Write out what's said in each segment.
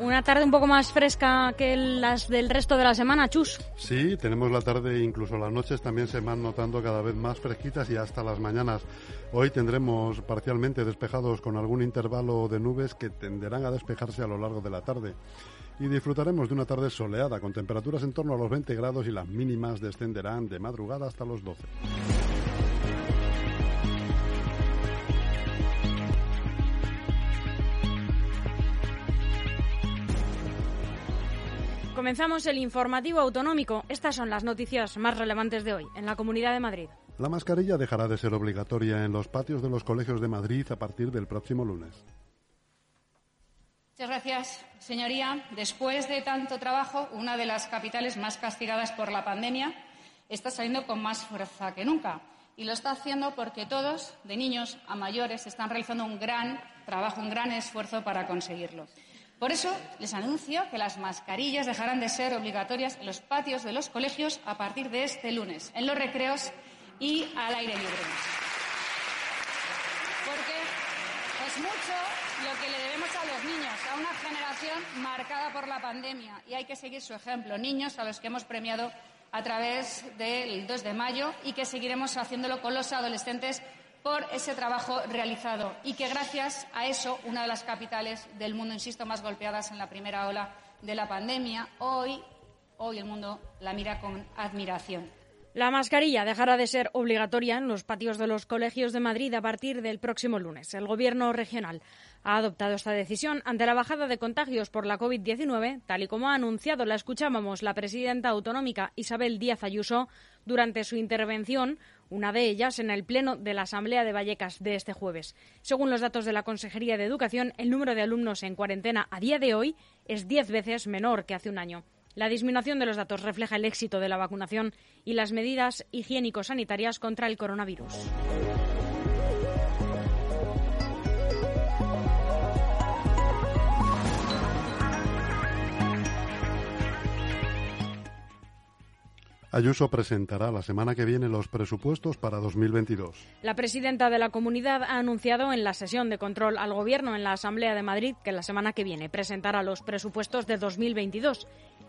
Una tarde un poco más fresca que las del resto de la semana, Chus. Sí, tenemos la tarde e incluso las noches también se van notando cada vez más fresquitas y hasta las mañanas. Hoy tendremos parcialmente despejados con algún intervalo de nubes que tenderán a despejarse a lo largo de la tarde. Y disfrutaremos de una tarde soleada con temperaturas en torno a los 20 grados y las mínimas descenderán de madrugada hasta los 12. Comenzamos el informativo autonómico. Estas son las noticias más relevantes de hoy en la Comunidad de Madrid. La mascarilla dejará de ser obligatoria en los patios de los colegios de Madrid a partir del próximo lunes. Muchas gracias, señoría. Después de tanto trabajo, una de las capitales más castigadas por la pandemia está saliendo con más fuerza que nunca. Y lo está haciendo porque todos, de niños a mayores, están realizando un gran trabajo, un gran esfuerzo para conseguirlo. Por eso les anuncio que las mascarillas dejarán de ser obligatorias en los patios de los colegios a partir de este lunes, en los recreos y al aire libre. Porque es mucho lo que le debemos a los niños, a una generación marcada por la pandemia, y hay que seguir su ejemplo. Niños a los que hemos premiado a través del 2 de mayo y que seguiremos haciéndolo con los adolescentes por ese trabajo realizado y que gracias a eso una de las capitales del mundo, insisto, más golpeadas en la primera ola de la pandemia, hoy, hoy el mundo la mira con admiración. La mascarilla dejará de ser obligatoria en los patios de los colegios de Madrid a partir del próximo lunes. El Gobierno regional ha adoptado esta decisión ante la bajada de contagios por la COVID-19, tal y como ha anunciado, la escuchábamos, la presidenta autonómica Isabel Díaz Ayuso durante su intervención una de ellas en el Pleno de la Asamblea de Vallecas de este jueves. Según los datos de la Consejería de Educación, el número de alumnos en cuarentena a día de hoy es diez veces menor que hace un año. La disminución de los datos refleja el éxito de la vacunación y las medidas higiénico-sanitarias contra el coronavirus. Ayuso presentará la semana que viene los presupuestos para 2022. La presidenta de la comunidad ha anunciado en la sesión de control al Gobierno en la Asamblea de Madrid que la semana que viene presentará los presupuestos de 2022.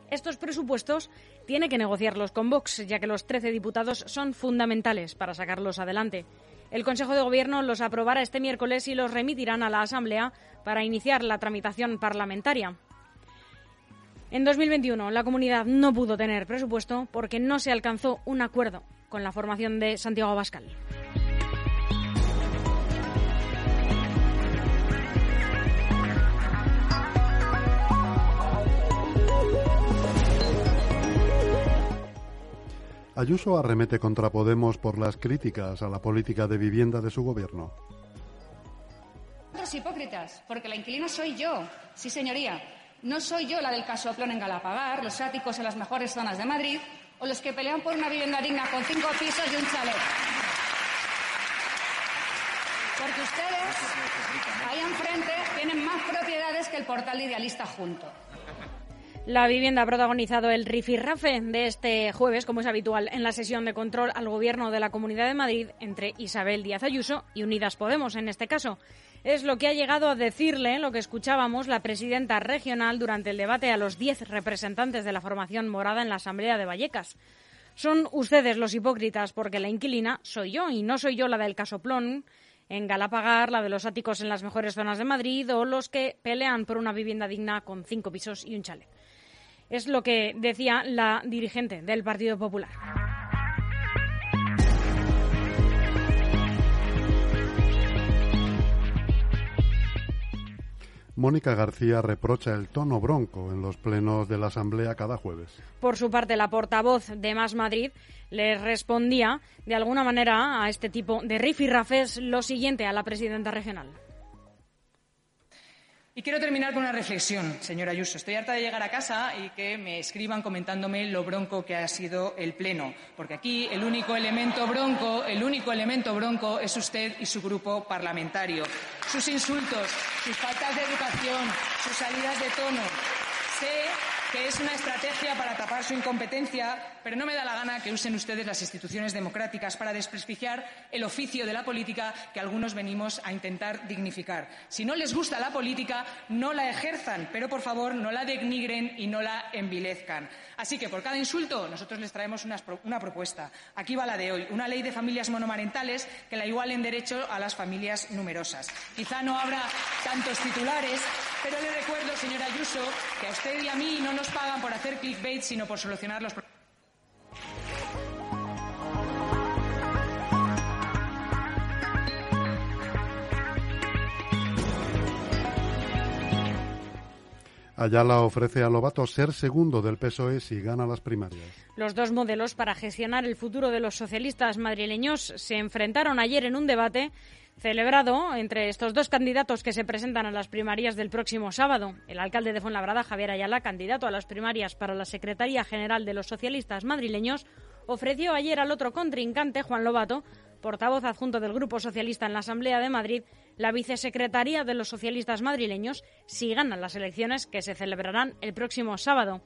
Estos presupuestos tiene que negociarlos con Vox, ya que los 13 diputados son fundamentales para sacarlos adelante. El Consejo de Gobierno los aprobará este miércoles y los remitirán a la Asamblea para iniciar la tramitación parlamentaria. En 2021 la comunidad no pudo tener presupuesto porque no se alcanzó un acuerdo con la formación de Santiago Abascal. Ayuso arremete contra Podemos por las críticas a la política de vivienda de su gobierno. Los hipócritas, porque la inquilina soy yo. Sí, señoría. No soy yo la del casoplón en Galapagar, los áticos en las mejores zonas de Madrid o los que pelean por una vivienda digna con cinco pisos y un chalet. Porque ustedes, ahí enfrente, tienen más propiedades que el portal de Idealista junto. La vivienda ha protagonizado el rifirrafe de este jueves, como es habitual en la sesión de control al Gobierno de la Comunidad de Madrid entre Isabel Díaz Ayuso y Unidas Podemos, en este caso. Es lo que ha llegado a decirle, lo que escuchábamos, la presidenta regional durante el debate a los diez representantes de la formación morada en la Asamblea de Vallecas. Son ustedes los hipócritas porque la inquilina soy yo y no soy yo la del casoplón en Galapagar, la de los áticos en las mejores zonas de Madrid o los que pelean por una vivienda digna con cinco pisos y un chalet. Es lo que decía la dirigente del Partido Popular. Mónica García reprocha el tono bronco en los plenos de la Asamblea cada jueves. Por su parte, la portavoz de Más Madrid le respondía de alguna manera a este tipo de rifirrafes lo siguiente a la presidenta regional. Y quiero terminar con una reflexión, señora Ayuso. Estoy harta de llegar a casa y que me escriban comentándome lo bronco que ha sido el pleno, porque aquí el único elemento bronco, el único elemento bronco es usted y su grupo parlamentario. Sus insultos, sus faltas de educación, sus salidas de tono. Sé que es una estrategia para tapar su incompetencia, pero no me da la gana que usen ustedes las instituciones democráticas para desprestigiar el oficio de la política que algunos venimos a intentar dignificar. Si no les gusta la política, no la ejerzan, pero por favor no la denigren y no la envilezcan. Así que por cada insulto nosotros les traemos una, propuesta. Aquí va la de hoy, una ley de familias monomarentales que la igualen derecho a las familias numerosas. Quizá no habrá tantos titulares, pero le recuerdo, señora Ayuso, que a usted y a mí no nos pagan por hacer clickbait, sino por solucionar los problemas. Ayala ofrece a Lobato ser segundo del PSOE si gana las primarias. Los dos modelos para gestionar el futuro de los socialistas madrileños se enfrentaron ayer en un debate celebrado entre estos dos candidatos que se presentan a las primarias del próximo sábado. El alcalde de Fuenlabrada, Javier Ayala, candidato a las primarias para la Secretaría General de los Socialistas Madrileños, ofreció ayer al otro contrincante, Juan Lobato, portavoz adjunto del Grupo Socialista en la Asamblea de Madrid, la vicesecretaría de los socialistas madrileños si ganan las elecciones que se celebrarán el próximo sábado.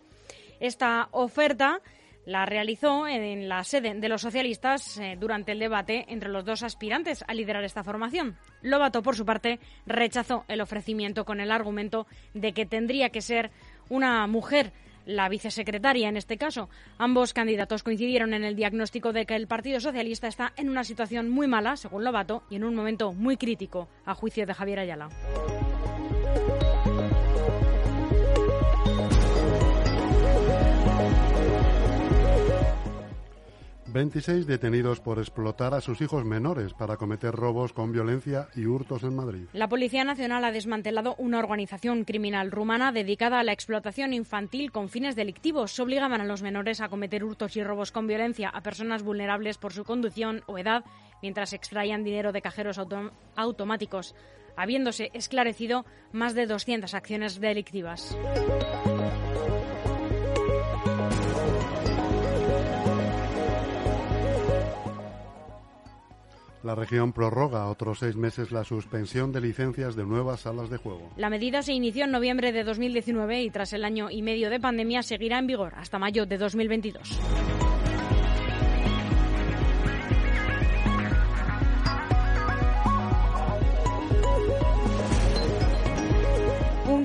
Esta oferta la realizó en la sede de los socialistas eh, durante el debate entre los dos aspirantes a liderar esta formación. Lobato, por su parte, rechazó el ofrecimiento con el argumento de que tendría que ser una mujer la vicesecretaria en este caso. Ambos candidatos coincidieron en el diagnóstico de que el Partido Socialista está en una situación muy mala, según Lobato, y en un momento muy crítico, a juicio de Javier Ayala. 26 detenidos por explotar a sus hijos menores para cometer robos con violencia y hurtos en Madrid. La Policía Nacional ha desmantelado una organización criminal rumana dedicada a la explotación infantil con fines delictivos. Obligaban a los menores a cometer hurtos y robos con violencia a personas vulnerables por su conducción o edad mientras extraían dinero de cajeros automáticos, habiéndose esclarecido más de 200 acciones delictivas. La región prorroga otros seis meses la suspensión de licencias de nuevas salas de juego. La medida se inició en noviembre de 2019 y tras el año y medio de pandemia seguirá en vigor hasta mayo de 2022.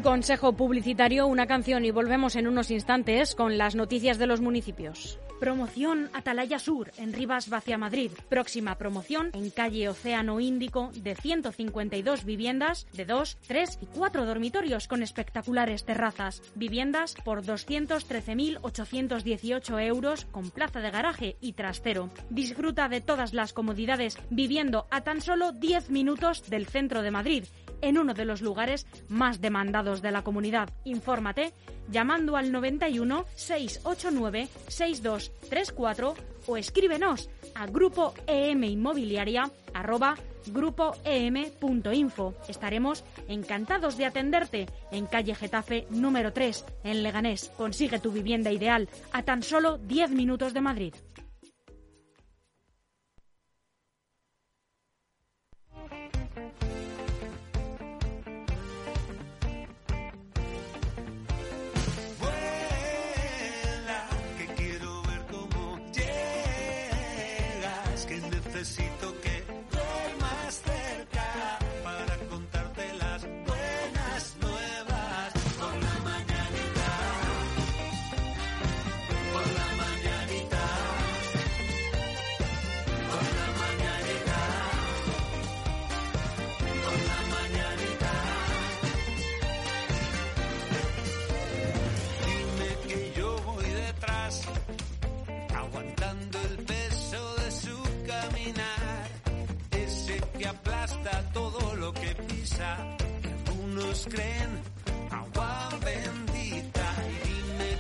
Consejo publicitario, una canción y volvemos en unos instantes con las noticias de los municipios. Promoción Atalaya Sur en Rivas Vacia Madrid. Próxima promoción en calle Océano Índico de 152 viviendas de 2, 3 y 4 dormitorios con espectaculares terrazas. Viviendas por 213.818 euros con plaza de garaje y trastero. Disfruta de todas las comodidades viviendo a tan solo 10 minutos del centro de Madrid en uno de los lugares más demandados de la comunidad. Infórmate llamando al 91 689 6234 o escríbenos a grupo em inmobiliaria arroba grupoem.info. Estaremos encantados de atenderte en calle Getafe número 3 en Leganés. Consigue tu vivienda ideal a tan solo 10 minutos de Madrid.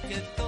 Que todos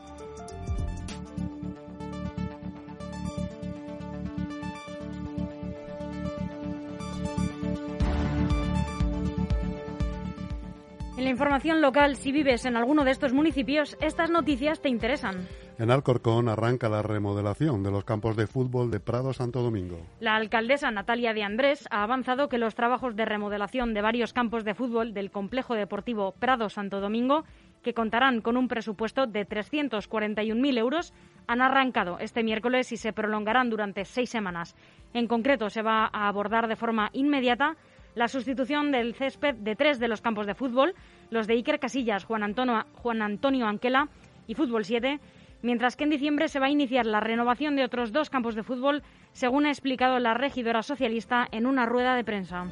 En la información local, si vives en alguno de estos municipios, estas noticias te interesan. En Alcorcón arranca la remodelación de los campos de fútbol de Prado Santo Domingo. La alcaldesa Natalia de Andrés ha avanzado que los trabajos de remodelación de varios campos de fútbol del complejo deportivo Prado Santo Domingo, que contarán con un presupuesto de 341.000 euros, han arrancado este miércoles y se prolongarán durante seis semanas. En concreto, se va a abordar de forma inmediata la sustitución del césped de tres de los campos de fútbol, los de Iker Casillas, Juan Antonio, Anquela y Fútbol 7, mientras que en diciembre se va a iniciar la renovación de otros dos campos de fútbol, según ha explicado la regidora socialista en una rueda de prensa.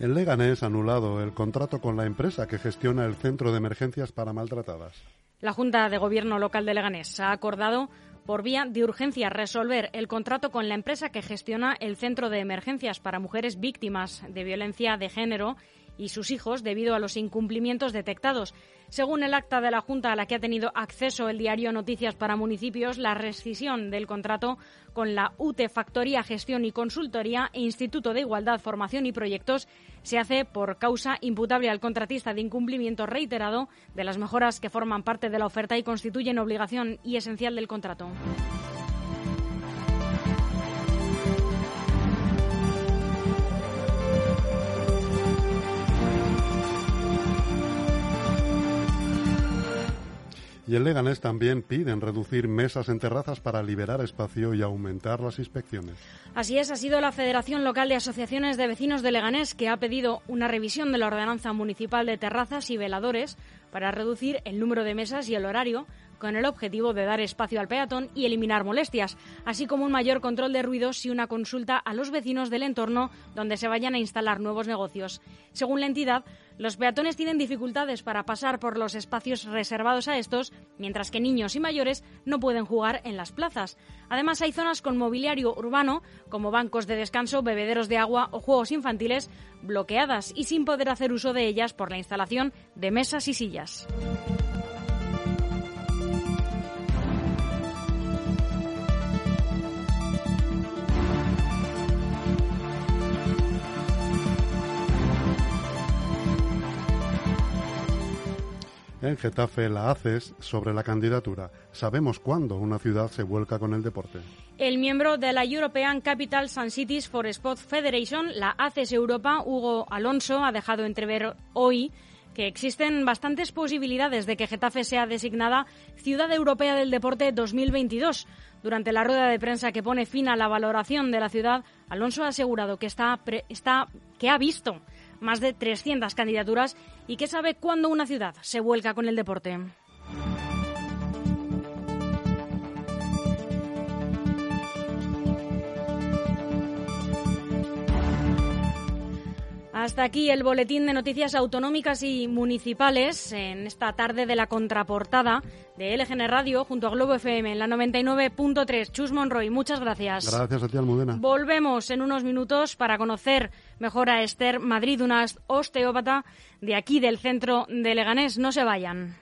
En Leganés anulado el contrato con la empresa que gestiona el centro de emergencias para maltratadas. La Junta de Gobierno local de Leganés ha acordado por vía de urgencia resolver el contrato con la empresa que gestiona el Centro de Emergencias para Mujeres Víctimas de Violencia de Género y sus hijos debido a los incumplimientos detectados. Según el acta de la Junta a la que ha tenido acceso el diario Noticias para Municipios, la rescisión del contrato con la UTE Factoría Gestión y Consultoría e Instituto de Igualdad, Formación y Proyectos se hace por causa imputable al contratista de incumplimiento reiterado de las mejoras que forman parte de la oferta y constituyen obligación y esencial del contrato. Y en Leganés también piden reducir mesas en terrazas para liberar espacio y aumentar las inspecciones. Así es, ha sido la Federación Local de Asociaciones de Vecinos de Leganés que ha pedido una revisión de la ordenanza municipal de terrazas y veladores para reducir el número de mesas y el horario con el objetivo de dar espacio al peatón y eliminar molestias, así como un mayor control de ruidos y una consulta a los vecinos del entorno donde se vayan a instalar nuevos negocios. Según la entidad, los peatones tienen dificultades para pasar por los espacios reservados a estos, mientras que niños y mayores no pueden jugar en las plazas. Además, hay zonas con mobiliario urbano, como bancos de descanso, bebederos de agua o juegos infantiles, bloqueadas y sin poder hacer uso de ellas por la instalación de mesas y sillas. En Getafe la haces sobre la candidatura. Sabemos cuándo una ciudad se vuelca con el deporte. El miembro de la European Capital Sun Cities for Sport Federation, la ACES Europa, Hugo Alonso, ha dejado entrever hoy que existen bastantes posibilidades de que Getafe sea designada Ciudad Europea del Deporte 2022. Durante la rueda de prensa que pone fin a la valoración de la ciudad, Alonso ha asegurado que, está, que ha visto más de 300 candidaturas y que sabe cuándo una ciudad se vuelca con el deporte. Hasta aquí el boletín de noticias autonómicas y municipales en esta tarde de la contraportada de LGN Radio junto a Globo FM en la 99.3. Chus Monroy, muchas gracias. Gracias a ti, Almudena. Volvemos en unos minutos para conocer mejor a Esther Madrid, una osteópata de aquí del centro de Leganés. No se vayan.